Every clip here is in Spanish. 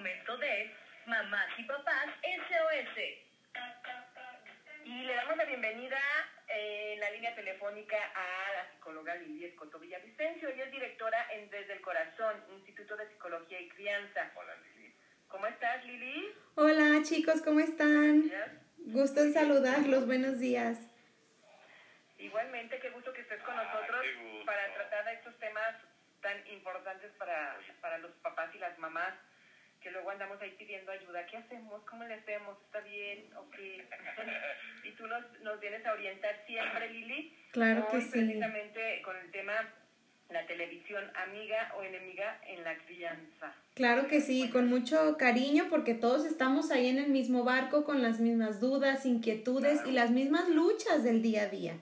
momento de Mamás y Papás SOS. Y le damos la bienvenida eh, en la línea telefónica a la psicóloga Lili Escoto Villavicencio. Ella es directora en Desde el Corazón, Instituto de Psicología y Crianza. Hola Lili. ¿Cómo estás, Lili? Hola chicos, ¿cómo están? Gusto en saludarlos, buenos días. Igualmente, qué gusto que estés con Ay, nosotros para tratar de estos temas tan importantes para, para los papás y las mamás, que luego andamos ahí pidiendo ayuda. ¿Qué hacemos? ¿Cómo le hacemos? ¿Está bien? ¿O qué? y tú nos, nos vienes a orientar siempre, Lili. Claro que sí. precisamente con el tema la televisión, amiga o enemiga en la crianza. Claro que sí, con mucho cariño porque todos estamos ahí en el mismo barco con las mismas dudas, inquietudes y las mismas luchas del día a día.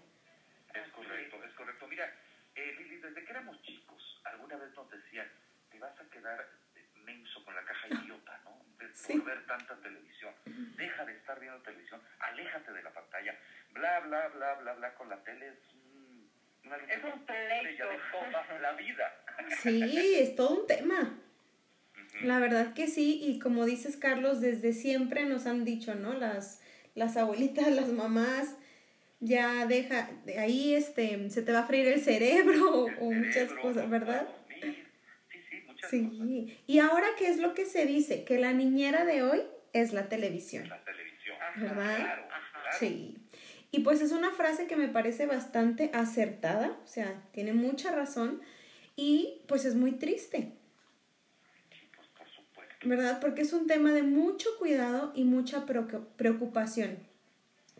Es correcto, es correcto. Mira, eh, Lili, desde que éramos chicos, alguna vez nos decían, te vas a quedar menso con la caja idiota, ¿no? De Sí. por ver tanta televisión. Deja de estar viendo televisión, aléjate de la pantalla. Bla, bla, bla, bla, bla, con la tele es un, una Es un pleito. toda la vida. Sí, es todo un tema. La verdad que sí, y como dices Carlos, desde siempre nos han dicho, ¿no? Las, las abuelitas, las mamás, ya deja, de ahí este, se te va a freír el cerebro o, El o muchas cerebro, cosas, ¿verdad? dormir. Sí. Y ahora, ¿qué es lo que se dice? Que la niñera de hoy es la televisión. La televisión. Ajá. ¿Verdad? Claro, Ajá. claro. Sí. Y pues es una frase que me parece bastante acertada, o sea, tiene mucha razón y pues es muy triste, Sí, pues por supuesto. ¿verdad? Porque es un tema de mucho cuidado y mucha preocu- preocupación.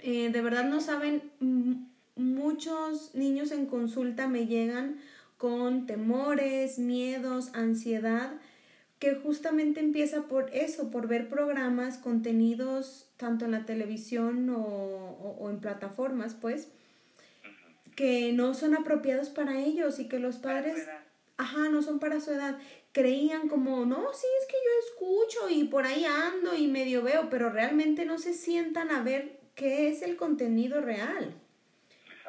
Eh, de verdad no saben, m- muchos niños en consulta me llegan con temores, miedos, ansiedad, que justamente empieza por eso, por ver programas, contenidos, tanto en la televisión o, o- o en plataformas, pues, que no son apropiados para ellos y que los padres, ajá, no son para su edad. Creían como, no, sí, es que yo escucho y por ahí ando y medio veo, pero realmente no se sientan a ver qué es el contenido real.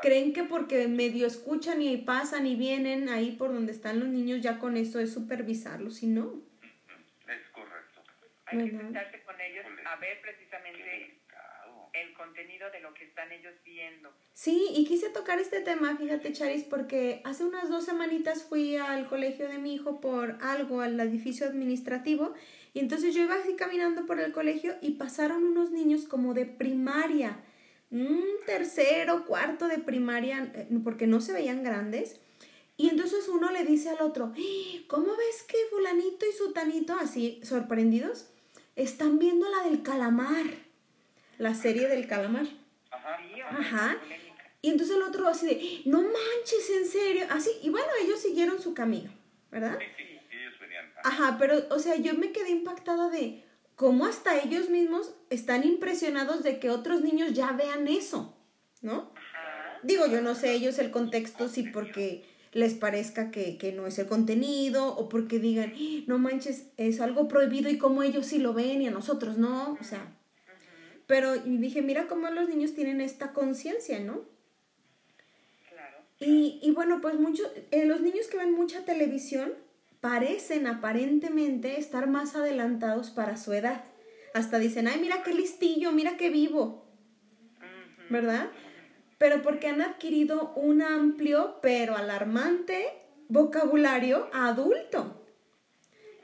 Creen que porque medio escuchan y pasan y vienen ahí por donde están los niños, ya con eso es supervisarlos y no. Es correcto. Hay que sentarse con ellos a ver precisamente el contenido de lo que están ellos viendo. Sí, y quise tocar este tema, fíjate Charis, porque hace unas dos semanitas fui al colegio de mi hijo por algo, al edificio administrativo, y entonces yo iba así caminando por el colegio y pasaron unos niños como de primaria, un tercero, cuarto de primaria, eh, porque no se veían grandes. Y entonces uno le dice al otro, "¡Ah! ¿cómo ves que fulanito y sutanito, así sorprendidos, están viendo la del calamar? La serie del calamar. Ajá. Y entonces el otro así de, no manches, en serio. Así, y bueno, ellos siguieron su camino, ¿verdad? Sí, sí, ellos venían. Ajá, pero, o sea, yo me quedé impactada de cómo hasta ellos mismos están impresionados de que otros niños ya vean eso, ¿no? Digo, yo no sé ellos el contexto, si porque les parezca que, que no es el contenido o porque digan, "Ah, no manches, es algo prohibido y como ellos sí lo ven y a nosotros no, o sea. Pero dije, mira cómo los niños tienen esta conciencia, ¿no? Claro. Y, y bueno, pues muchos, eh, los niños que ven mucha televisión parecen aparentemente estar más adelantados para su edad. Hasta dicen, ay, mira qué listillo, mira qué vivo. ¿verdad? Pero porque han adquirido un amplio pero alarmante vocabulario adulto.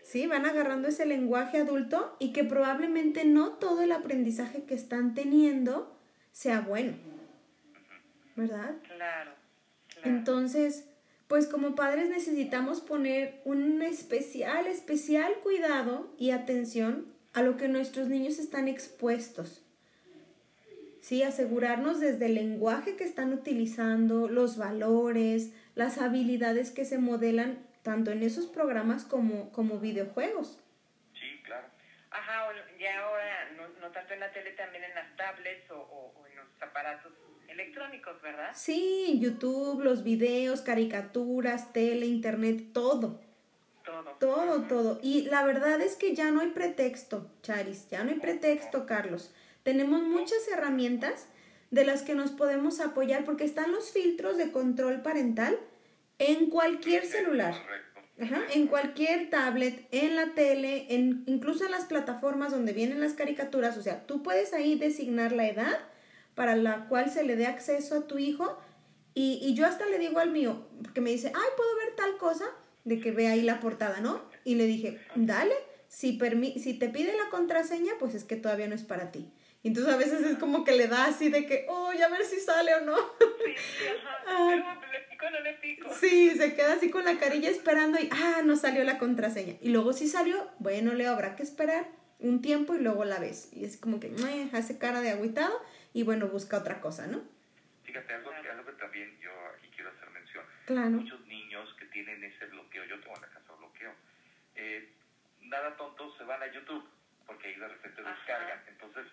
Sí, van agarrando ese lenguaje adulto y que probablemente no todo el aprendizaje que están teniendo sea bueno. ¿Verdad? Claro. claro. Entonces, pues como padres necesitamos poner un especial, especial cuidado y atención a lo que nuestros niños están expuestos. Sí, asegurarnos desde el lenguaje que están utilizando, los valores, las habilidades que se modelan tanto en esos programas como, como videojuegos. Sí, claro. Ajá, ya ahora, no, no tanto en la tele, también en las tablets o- o en los aparatos electrónicos, ¿verdad? Sí, YouTube, los videos, caricaturas, tele, internet, todo. Todo. Todo, todo. Y la verdad es que ya no hay pretexto, Charis, ya no hay pretexto, Carlos. Tenemos muchas herramientas de las que nos podemos apoyar porque están los filtros de control parental en cualquier Sí, celular. Correcto. Ajá, en cualquier tablet, en la tele, en, incluso en las plataformas donde vienen las caricaturas, o sea, tú puedes ahí designar la edad para la cual se le dé acceso a tu hijo y, y yo hasta le digo al mío, porque me dice, ay, puedo ver tal cosa, de que ve ahí la portada, ¿no? Y le dije, dale, si, si te pide la contraseña, pues es que todavía no es para ti. Y entonces a veces es como que le da así de que, oh, ya ver si sale o no. Sí, ajá. Le pico, no le pico. Sí, se queda así con la carilla esperando y, ah, no salió la contraseña. Y luego si salió, bueno, le habrá que esperar un tiempo y luego la ves. Y es como que, hace cara de agüitado y bueno, busca otra cosa, ¿no? Fíjate, algo, que- algo que también yo aquí quiero hacer mención. Claro. Muchos niños que tienen ese bloqueo, yo tengo en la casa bloqueo, eh, nada tontos se van a YouTube, porque ahí de repente Ajá. descargan. Entonces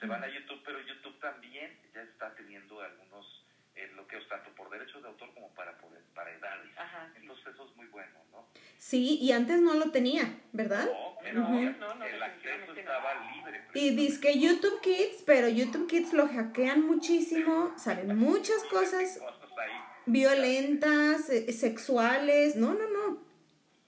se van a YouTube, pero YouTube también ya está teniendo algunos eh, bloqueos, tanto por derechos de autor como para, poder, para edades. Ajá. Entonces eso es muy bueno, ¿no? Sí, y antes no lo tenía, ¿verdad? No, pero No, no, no, el acceso estaba no. libre. Y dice que YouTube Kids, pero YouTube Kids lo hackean muchísimo, salen muchas cosas violentas, eh, sexuales, no, no, no,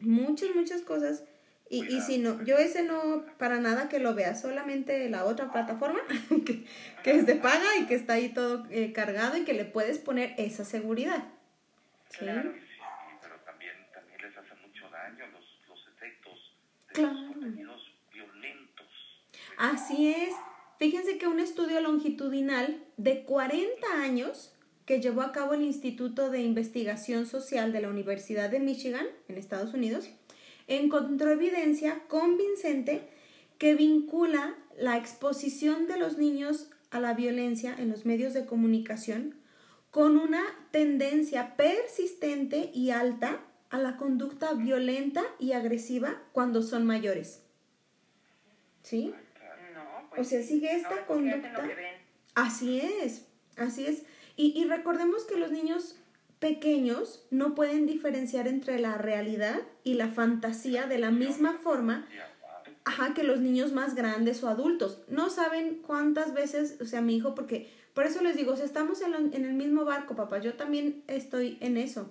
muchas, muchas cosas. Y, y si no, yo ese no, para nada que lo vea, solamente la otra plataforma que, que es de paga y que está ahí todo eh, cargado y que le puedes poner esa seguridad. ¿Sí? Claro. Sí, pero también, también les hace mucho daño los, los efectos de Claro. los contenidos violentos. Así es. Fíjense que un estudio longitudinal de 40 años que llevó a cabo el Instituto de Investigación Social de la Universidad de Michigan, en Estados Unidos, encontró evidencia convincente que vincula la exposición de los niños a la violencia en los medios de comunicación con una tendencia persistente y alta a la conducta violenta y agresiva cuando son mayores. ¿Sí? No, O pues. sea, sigue esta hacen conducta. Así es, así es. Y, y recordemos que los niños pequeños no pueden diferenciar entre la realidad y la fantasía de la misma forma ajá, que los niños más grandes o adultos. No saben cuántas veces, o sea, mi hijo, porque por eso les digo, o sea, estamos en, lo- en el mismo barco, papá, yo también estoy en eso.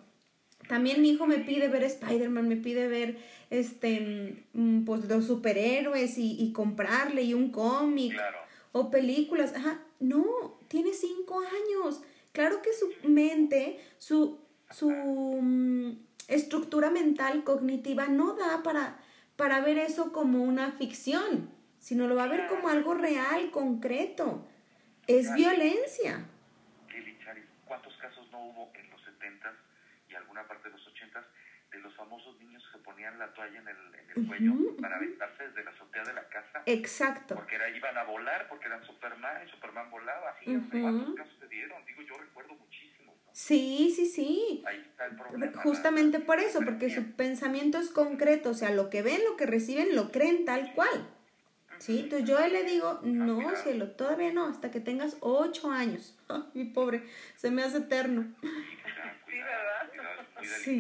También mi hijo me pide ver Spider-Man, me pide ver este, mm, pues los superhéroes y, y comprarle y un cómic Claro. o películas. Ajá, no, tiene cinco años. Claro que su mente, su, su mm, estructura mental cognitiva no da para, para ver eso como una ficción, sino lo va a ver como algo real, concreto. Es violencia. ¿cuántos casos no hubo en los 70s y alguna parte de los 80s de los famosos niños que ponían la toalla en el, en el cuello para aventarse desde la azotea de la casa? Exacto. Porque era, iban a volar, porque eran Superman y Superman volaba. Sí, hombre. ¿Cuántos casos se dieron? Digo, yo recuerdo muchísimos. ¿no? Sí, sí, sí. Ahí está el problema. Justamente la- por eso, porque su pensamiento es concreto, o sea, lo que ven, lo que reciben, lo creen tal cual. ¿Sí? Entonces yo le digo, no, cielo, todavía no, hasta que tengas ocho años. Mi pobre, se me hace eterno. Sí, ¿verdad? Sí.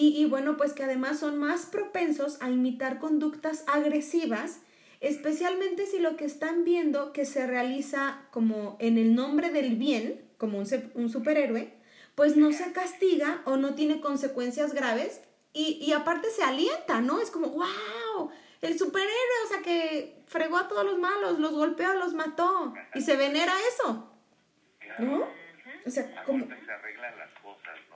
Y, y bueno, pues que además son más propensos a imitar conductas agresivas, especialmente si lo que están viendo que se realiza como en el nombre del bien, como un, un superhéroe, pues no se castiga o no tiene consecuencias graves y, y aparte se alienta, ¿no? Es como, wow, el superhéroe, o sea, que fregó a todos los malos, los golpeó, los mató y se venera eso. ¿no? O sea, como.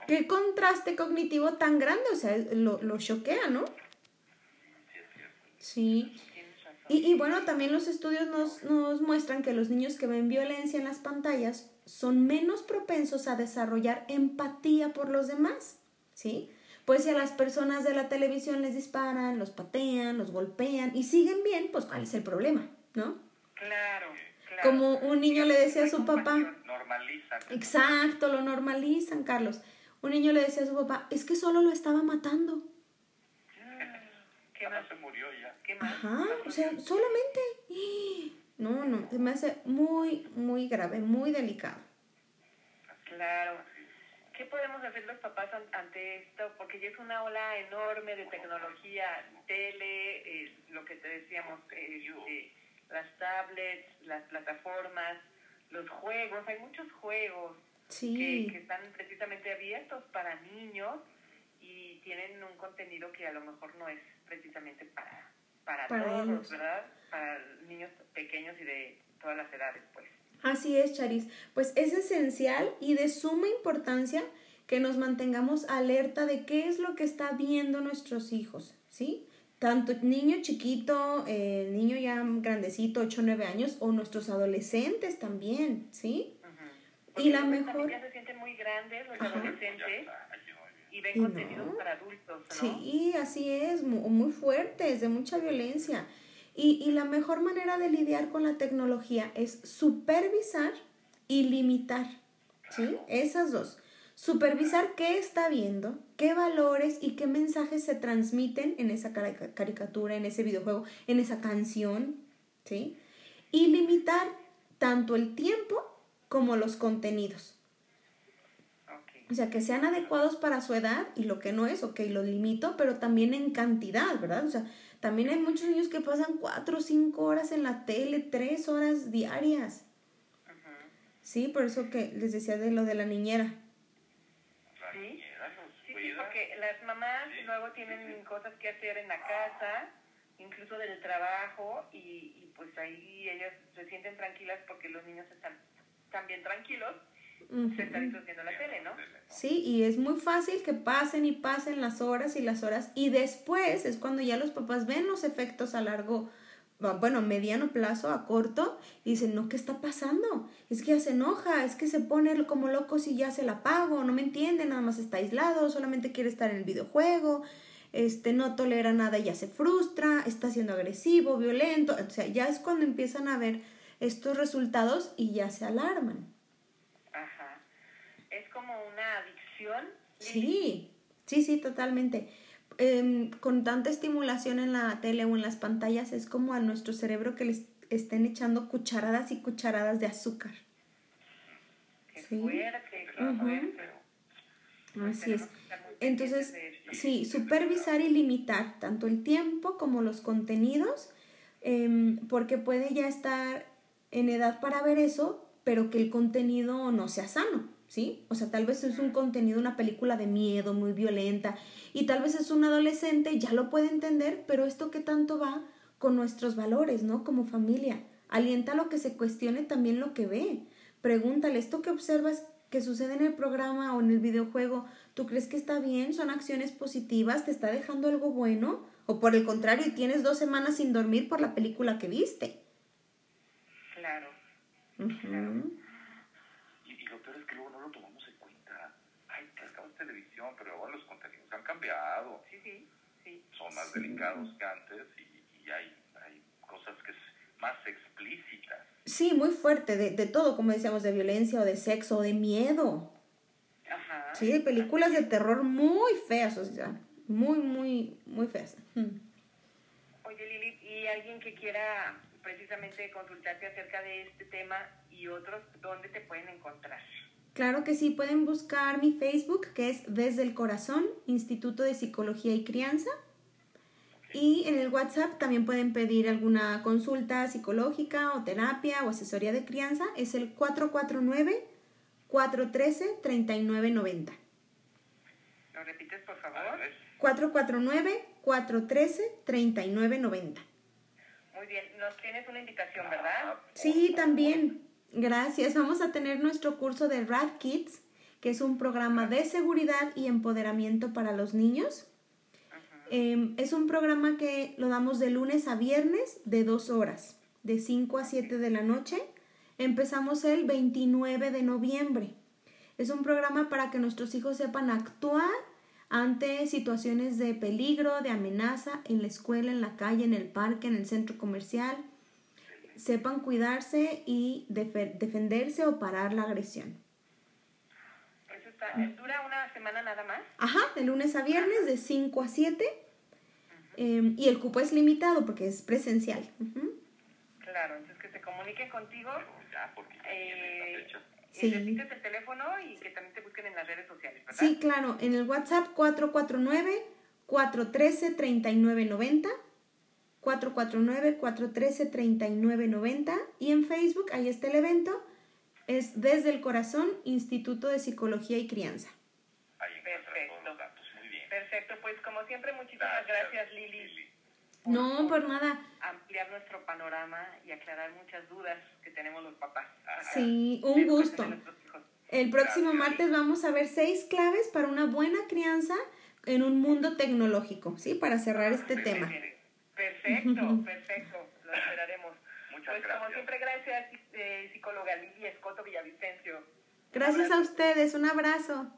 Qué contraste cognitivo tan grande, o sea, lo, lo choquea, ¿no? Sí. Y, y bueno, también los estudios nos, nos muestran que los niños que ven violencia en las pantallas son menos propensos a desarrollar empatía por los demás, ¿sí? Pues si a las personas de la televisión les disparan, los patean, los golpean y siguen bien, pues ¿cuál es el problema? ¿No? Claro, claro. Como un niño le decía a su papá, Normalizan. exacto, lo normalizan, Carlos. Un niño le decía a su papá, es que solo lo estaba matando. ¿Qué más? se murió ya. ¿Qué más? Ajá, o sea, solamente. No, no, se me hace muy, muy grave, muy delicado. Claro. ¿Qué podemos hacer los papás an- ante esto? Porque ya es una ola enorme de tecnología, tele, eh, lo que te decíamos, eh, eh, las tablets, las plataformas, los juegos, hay muchos juegos Sí, que están precisamente abiertos para niños y tienen un contenido que a lo mejor no es precisamente para, para, Para todos, ellos. ¿verdad? Para niños pequeños y de todas las edades, pues. Así es, Charis. Pues es esencial y de suma importancia que nos mantengamos alerta de qué es lo que está viendo nuestros hijos, ¿sí? Tanto niño chiquito, eh, niño ya grandecito, 8 o 9 años, o nuestros adolescentes también, ¿sí? Ujú. Y la mejor- ya se sienten muy grandes los Ajá. Adolescentes no, y ven Y no. contenidos para adultos, ¿no? Sí, así es, mu- muy fuertes, de mucha violencia. Y, y la mejor manera de lidiar con la tecnología es supervisar y limitar, ¿sí? Esas dos. Supervisar qué está viendo, qué valores y qué mensajes se transmiten en esa carica- caricatura, en ese videojuego, en esa canción, ¿sí? Y limitar tanto el tiempo como los contenidos. O sea, que sean adecuados para su edad y lo que no es, ok, lo limito, pero también en cantidad, ¿verdad? O sea, también hay muchos niños que pasan cuatro o cinco horas en la tele, tres horas diarias. Sí, por eso que les decía de lo de la niñera. La ¿Sí? niñera los Sí, porque las mamás Sí, luego sí, tienen sí. cosas que hacer en la casa, incluso del trabajo, y, y pues ahí ellas se sienten tranquilas porque los niños están, bien tranquilos, Ujú. sentaditos viendo la tele, ¿no? Sí, y es muy fácil que pasen y pasen las horas y las horas y después es cuando ya los papás ven los efectos a largo, bueno, a mediano plazo, a corto, y dicen, no, ¿qué está pasando? Es que ya se enoja, es que se pone como loco si ya se la apago, no me entiende, nada más está aislado, solamente quiere estar en el videojuego, este, no tolera nada ya se frustra, está siendo agresivo, violento, o sea, ya es cuando empiezan a ver estos resultados y ya se alarman. Ajá. Es como una adicción. Sí, sí, sí, totalmente. Em, con tanta estimulación en la tele o en las pantallas es como a nuestro cerebro que les estén echando cucharadas y cucharadas de azúcar. Qué Sí. fuerte, qué Ujú. fuerte. Pues Así es. Entonces, sí, supervisar y limitar tanto el tiempo como los contenidos, em, porque puede ya estar en edad para ver eso, pero que el contenido no sea sano, ¿sí? O sea, tal vez es un contenido, una película de miedo, muy violenta, y tal vez es un adolescente, ya lo puede entender, pero esto que tanto va con nuestros valores, ¿no? Como familia. Alienta lo que se cuestione también lo que ve. Pregúntale, ¿esto que observas que sucede en el programa o en el videojuego, ¿tú crees que está bien? ¿Son acciones positivas? ¿Te está dejando algo bueno? O por el contrario, y tienes dos semanas sin dormir por la película que viste. Claro. Ujú. Y, y lo peor es que luego no lo tomamos en cuenta. Ay, que acabas televisión, pero ahora los contenidos han cambiado. Sí, sí, sí. Son más Sí. delicados que antes y, y hay, hay cosas que es más explícitas. Sí, muy fuerte, de, de todo, como decíamos, de violencia o de sexo o de miedo. Ajá. Sí, hay películas de terror muy feas, o sea, muy, muy, muy feas. Oye, Lili, ¿y alguien que quiera precisamente consultarte acerca de este tema y otros, dónde te pueden encontrar? Claro que sí, pueden buscar mi Facebook, que es Desde el Corazón, Instituto de Psicología y Crianza. Y en el WhatsApp también pueden pedir alguna consulta psicológica o terapia o asesoría de crianza. Es el 449-413-3990. ¿Lo repites, por favor? ver, 449-413-3990. Muy bien. Nos tienes una invitación, ¿verdad? Sí, también. Gracias. Vamos a tener nuestro curso de Rad Kids, que es un programa de seguridad y empoderamiento para los niños. Eh, es un programa que lo damos de lunes a viernes de dos horas, de 5 a 7 de la noche. Empezamos el 29 de noviembre. Es un programa para que nuestros hijos sepan actuar ante situaciones de peligro, de amenaza en la escuela, en la calle, en el parque, en el centro comercial. Sepan cuidarse y defe- defenderse o parar la agresión. Eso está, ¿Dura una semana nada más? Ajá, de lunes a viernes de 5 a 7. eh, y el cupo es limitado porque es presencial. Claro, entonces que se comuniquen contigo. ya, porque Eh. Sí. Repites el teléfono y que también te busquen en las redes sociales, ¿verdad? Sí, claro, en el WhatsApp 449-413-3990. 449-413-3990. Y en Facebook, ahí está el evento. Es Desde el Corazón, Instituto de Psicología y Crianza. Ahí todos Perfecto. los datos. Muy bien. Perfecto. siempre, muchísimas gracias, Lili. No, por nada. Ampliar nuestro panorama y aclarar muchas dudas que tenemos los papás. Sí, un gusto. El próximo martes vamos a ver seis claves para una buena crianza en un mundo tecnológico, ¿sí? Para cerrar este tema. Perfecto, perfecto. Lo esperaremos. Muchas pues como siempre, gracias, eh, psicóloga Lili Escoto Villavicencio. Gracias a ustedes, un abrazo.